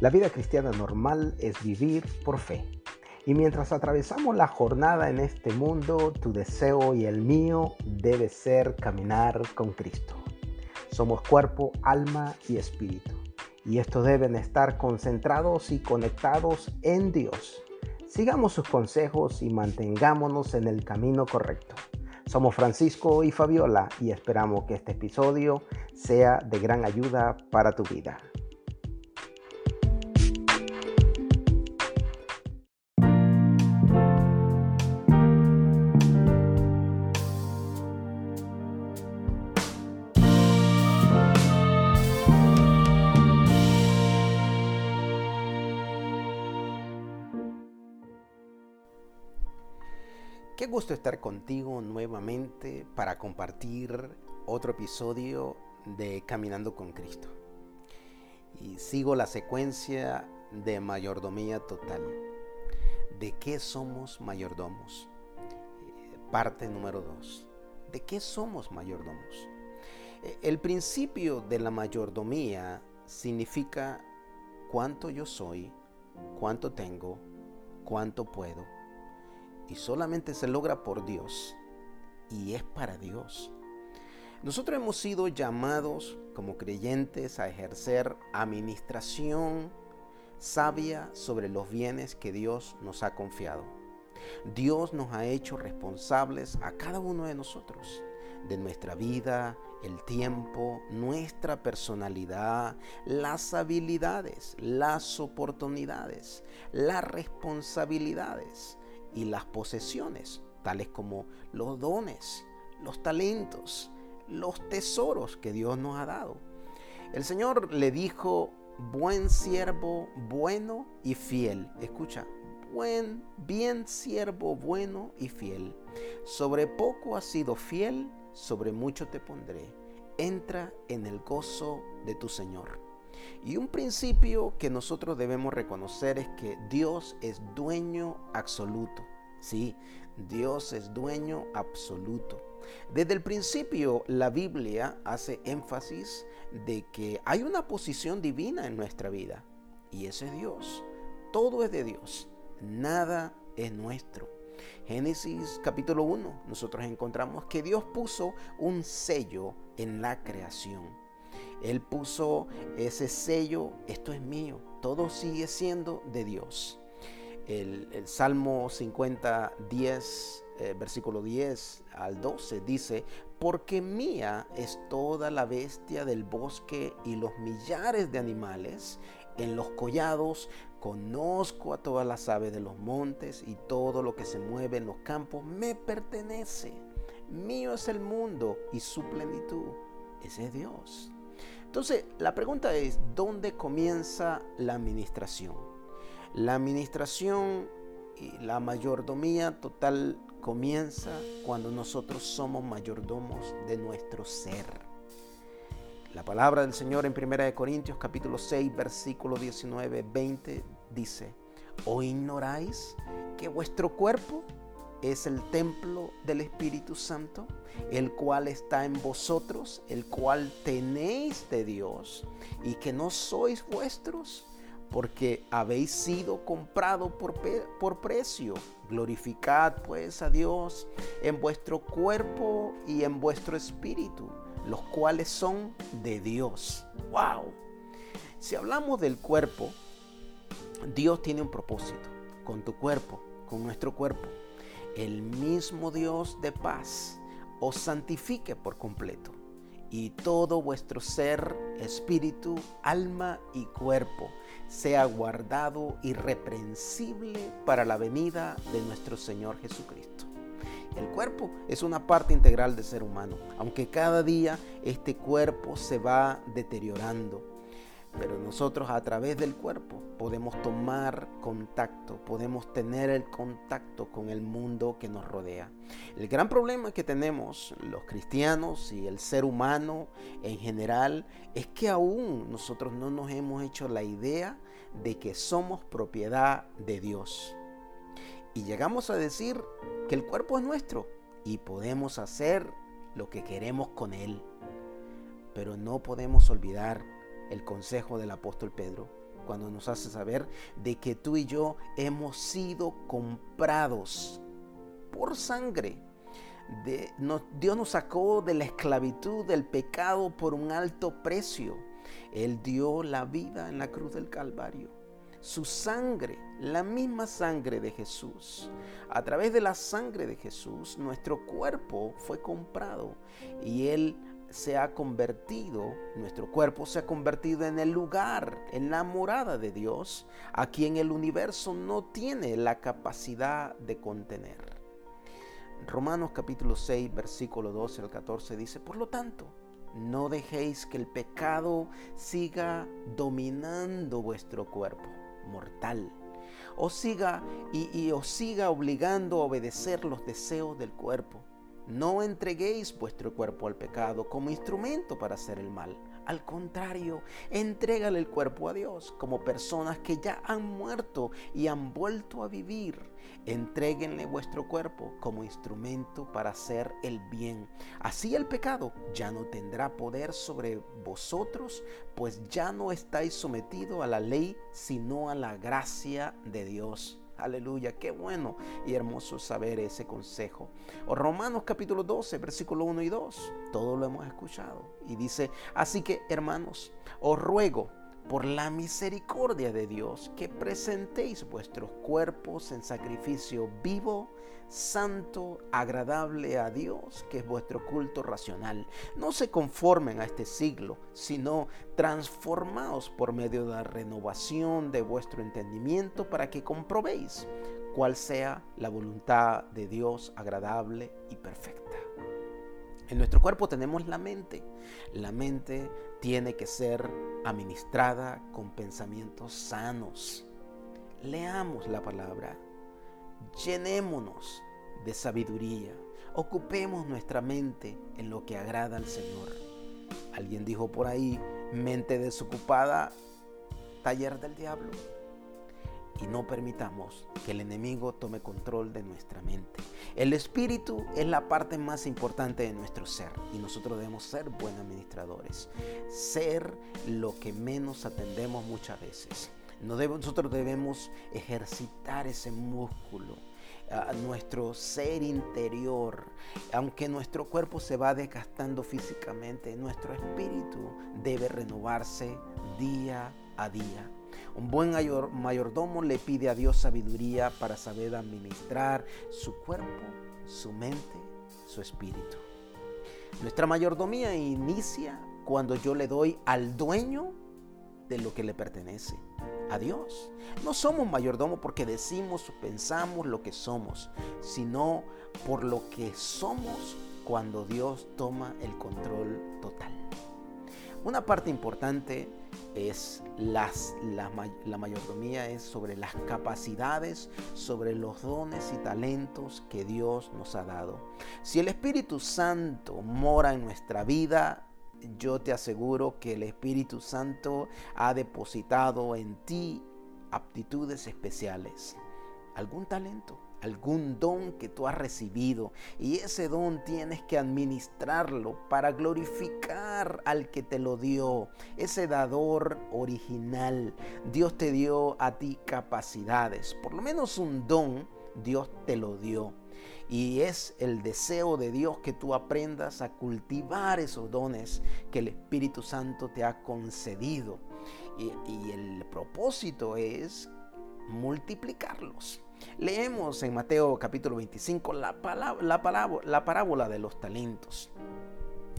La vida cristiana normal es vivir por fe. Y mientras atravesamos la jornada en este mundo, tu deseo y el mío debe ser caminar con Cristo. Somos cuerpo, alma y espíritu. Y estos deben estar concentrados y conectados en Dios. Sigamos sus consejos y mantengámonos en el camino correcto. Somos Francisco y Fabiola y esperamos que este episodio sea de gran ayuda para tu vida. Qué gusto estar contigo nuevamente para compartir otro episodio de Caminando con Cristo. Y sigo la secuencia de mayordomía total. ¿De qué somos mayordomos? Parte número dos. ¿De qué somos mayordomos? El principio de la mayordomía significa cuánto yo soy, cuánto tengo, cuánto puedo y solamente se logra por Dios y es para Dios. Nosotros hemos sido llamados como creyentes a ejercer administración sabia sobre los bienes que Dios nos ha confiado. Dios nos ha hecho responsables a cada uno de nosotros, de nuestra vida, el tiempo, nuestra personalidad, las habilidades, las oportunidades, las responsabilidades y las posesiones, tales como los dones, los talentos, los tesoros que Dios nos ha dado. El Señor le dijo, buen siervo, bueno y fiel. Escucha, buen, bien siervo, bueno y fiel. Sobre poco has sido fiel, sobre mucho te pondré. Entra en el gozo de tu Señor. Y un principio que nosotros debemos reconocer es que Dios es dueño absoluto. Sí, Dios es dueño absoluto. Desde el principio la Biblia hace énfasis de que hay una posición divina en nuestra vida y ese es Dios. Todo es de Dios, nada es nuestro. Génesis capítulo 1, nosotros encontramos que Dios puso un sello en la creación. Él puso ese sello, esto es mío, todo sigue siendo de Dios. El, Salmo 50, 10, eh, versículo 10 al 12 dice, porque mía es toda la bestia del bosque y los millares de animales en los collados, conozco a todas las aves de los montes y todo lo que se mueve en los campos me pertenece. Mío es el mundo y su plenitud. Ese es Dios. Entonces, la pregunta es, ¿dónde comienza la administración? La administración y la mayordomía total comienza cuando nosotros somos mayordomos de nuestro ser. La palabra del Señor en 1 Corintios capítulo 6 versículo 19, 20 dice, ¿o ignoráis que vuestro cuerpo es el templo del Espíritu Santo, el cual está en vosotros, el cual tenéis de Dios, y que no sois vuestros, porque habéis sido comprado por, por precio. Glorificad pues a Dios en vuestro cuerpo y en vuestro espíritu, los cuales son de Dios. ¡Wow! Si hablamos del cuerpo, Dios tiene un propósito con tu cuerpo, con nuestro cuerpo el mismo Dios de paz os santifique por completo, y todo vuestro ser, espíritu, alma y cuerpo sea guardado irreprensible para la venida de nuestro Señor Jesucristo. El cuerpo es una parte integral del ser humano, aunque cada día este cuerpo se va deteriorando pero nosotros a través del cuerpo podemos tomar contacto, podemos tener el contacto con el mundo que nos rodea. El gran problema que tenemos los cristianos y el ser humano en general es que aún nosotros no nos hemos hecho la idea de que somos propiedad de Dios. Y llegamos a decir que el cuerpo es nuestro y podemos hacer lo que queremos con él. Pero no podemos olvidar el consejo del apóstol Pedro, cuando nos hace saber de que tú y yo hemos sido comprados por sangre. Dios nos sacó de la esclavitud del pecado por un alto precio. Él dio la vida en la cruz del Calvario. Su sangre, la misma sangre de Jesús. A través de la sangre de Jesús, nuestro cuerpo fue comprado y Él se ha convertido, nuestro cuerpo se ha convertido en el lugar, en la morada de Dios, a quien el universo no tiene la capacidad de contener. Romanos capítulo 6, versículo 12 al 14 dice, por lo tanto, no dejéis que el pecado siga dominando vuestro cuerpo mortal, o siga y, y os siga obligando a obedecer los deseos del cuerpo no entreguéis vuestro cuerpo al pecado como instrumento para hacer el mal. Al contrario, entrégale el cuerpo a Dios como personas que ya han muerto y han vuelto a vivir. Entréguenle vuestro cuerpo como instrumento para hacer el bien. Así el pecado ya no tendrá poder sobre vosotros, pues ya no estáis sometidos a la ley, sino a la gracia de Dios. Aleluya, qué bueno y hermoso saber ese consejo. O Romanos capítulo 12, versículo 1 y 2, todo lo hemos escuchado. Y dice, así que hermanos, os ruego por la misericordia de Dios que presentéis vuestros cuerpos en sacrificio vivo, santo, agradable a Dios, que es vuestro culto racional. No se conformen a este siglo, sino transformaos por medio de la renovación de vuestro entendimiento para que comprobéis cuál sea la voluntad de Dios agradable y perfecta. En nuestro cuerpo tenemos la mente. La mente tiene que ser administrada con pensamientos sanos. Leamos la palabra. Llenémonos de sabiduría. Ocupemos nuestra mente en lo que agrada al Señor. Alguien dijo por ahí, mente desocupada, taller del diablo y no permitamos que el enemigo tome control de nuestra mente. El espíritu es la parte más importante de nuestro ser y nosotros debemos ser buenos administradores, ser lo que menos atendemos muchas veces. nosotros debemos ejercitar ese músculo, nuestro ser interior, aunque nuestro cuerpo se va desgastando físicamente, nuestro espíritu debe renovarse día a día. Un buen mayordomo le pide a Dios sabiduría para saber administrar su cuerpo, su mente, su espíritu. Nuestra mayordomía inicia cuando yo le doy al dueño de lo que le pertenece, a Dios. No somos mayordomo porque decimos o pensamos lo que somos, sino por lo que somos cuando Dios toma el control total. Una parte importante es las, la, la, mayordomía es sobre las capacidades, sobre los dones y talentos que Dios nos ha dado. Si el Espíritu Santo mora en nuestra vida, yo te aseguro que el Espíritu Santo ha depositado en ti aptitudes especiales, algún talento algún don que tú has recibido y ese don tienes que administrarlo para glorificar al que te lo dio, ese dador original. Dios te dio a ti capacidades, por lo menos un don Dios te lo dio. Y es el deseo de Dios que tú aprendas a cultivar esos dones que el Espíritu Santo te ha concedido. Y, el propósito es multiplicarlos. Leemos en Mateo capítulo 25 la, la, la parábola de los talentos.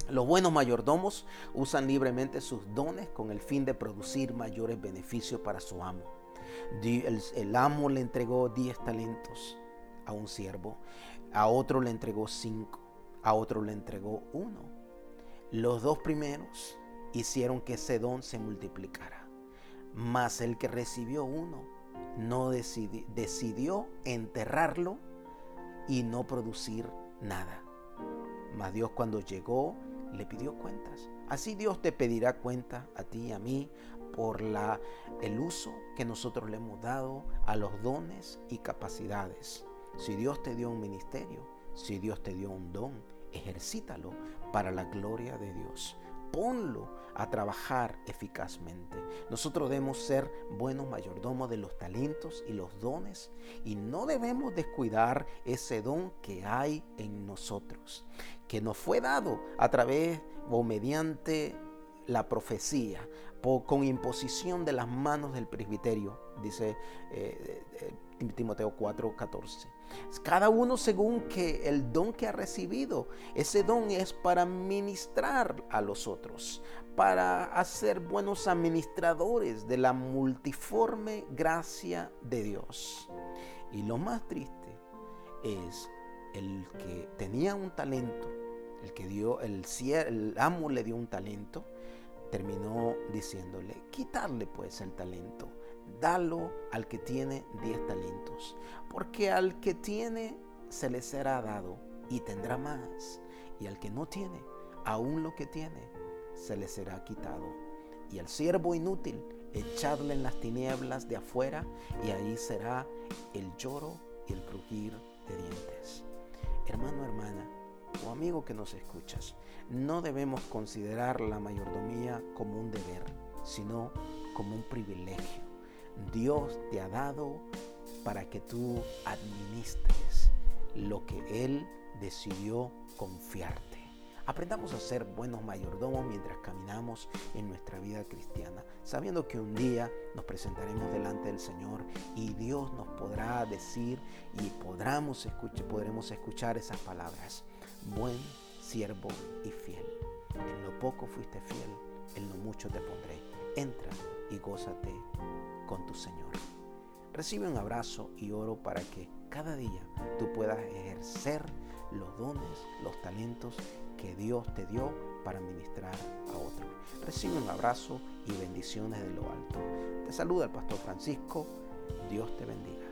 Los buenos mayordomos usan libremente sus dones con el fin de producir mayores beneficios para su amo. El, amo le entregó 10 talentos a un siervo, a otro le entregó 5, a otro le entregó uno. Los dos primeros hicieron que ese don se multiplicara, mas el que recibió uno no decidió enterrarlo y no producir nada. Mas Dios cuando llegó le pidió cuentas. Así Dios te pedirá cuenta a ti y a mí por la, el uso que nosotros le hemos dado a los dones y capacidades. Si Dios te dio un ministerio, si Dios te dio un don, ejercítalo para la gloria de Dios. Ponlo a trabajar eficazmente. Nosotros debemos ser buenos mayordomos de los talentos y los dones y no debemos descuidar ese don que hay en nosotros, que nos fue dado a través o mediante la profecía, con imposición de las manos del presbiterio, dice eh, eh, Timoteo 4, 14. Cada uno según que el don que ha recibido, ese don es para ministrar a los otros, para hacer buenos administradores de la multiforme gracia de Dios. Y lo más triste es el que tenía un talento, el que dio, el, el amo le dio un talento, terminó diciéndole, quitarle pues el talento, dalo al que tiene diez talentos, porque al que tiene se le será dado y tendrá más, y al que no tiene, aún lo que tiene, se le será quitado. Y al siervo inútil, echarle en las tinieblas de afuera, y ahí será el lloro y el crujir de dientes. Hermano, hermana, o amigo que nos escuchas, no debemos considerar la mayordomía como un deber, sino como un privilegio. Dios te ha dado para que tú administres lo que Él decidió confiarte. Aprendamos a ser buenos mayordomos mientras caminamos en nuestra vida cristiana, sabiendo que un día nos presentaremos delante del Señor y Dios nos podrá decir y podremos escuchar, esas palabras buen siervo y fiel. En lo poco fuiste fiel, en lo mucho te pondré. Entra y gózate con tu Señor. Recibe un abrazo y oro para que cada día tú puedas ejercer los dones, los talentos que Dios te dio para ministrar a otros. Recibe un abrazo y bendiciones de lo alto. Te saluda el pastor Francisco. Dios te bendiga.